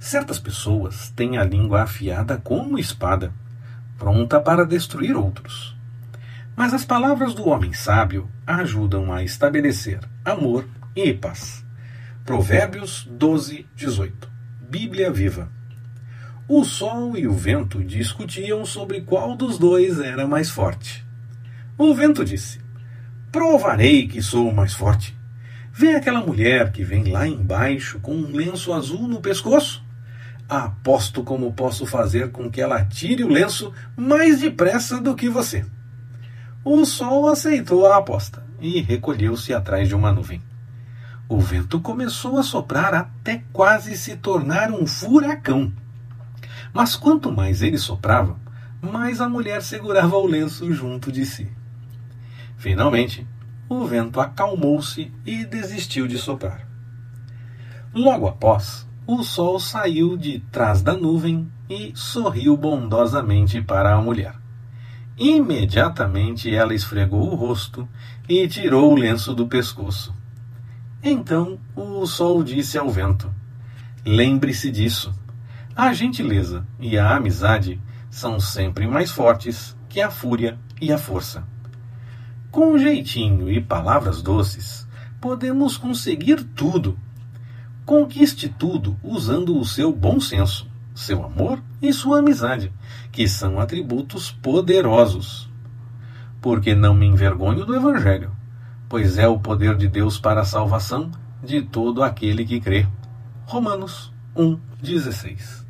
Certas pessoas têm a língua afiada como espada, pronta para destruir outros. Mas as palavras do homem sábio ajudam a estabelecer amor e paz. Provérbios 12, 18. Bíblia Viva. O sol e o vento discutiam sobre qual dos dois era mais forte. O vento disse: Provarei que sou mais forte. Vê aquela mulher que vem lá embaixo com um lenço azul no pescoço? Aposto como posso fazer com que ela tire o lenço mais depressa do que você. O sol aceitou a aposta e recolheu-se atrás de uma nuvem. O vento começou a soprar até quase se tornar um furacão. Mas quanto mais ele soprava, mais a mulher segurava o lenço junto de si. Finalmente, o vento acalmou-se e desistiu de soprar. Logo após, o sol saiu de trás da nuvem e sorriu bondosamente para a mulher. Imediatamente ela esfregou o rosto e tirou o lenço do pescoço. Então o sol disse ao vento: Lembre-se disso. A gentileza e a amizade são sempre mais fortes que a fúria e a força. Com jeitinho e palavras doces, podemos conseguir tudo Conquiste tudo usando o seu bom senso, seu amor e sua amizade, que são atributos poderosos. Porque não me envergonho do Evangelho, pois é o poder de Deus para a salvação de todo aquele que crê. Romanos 1,16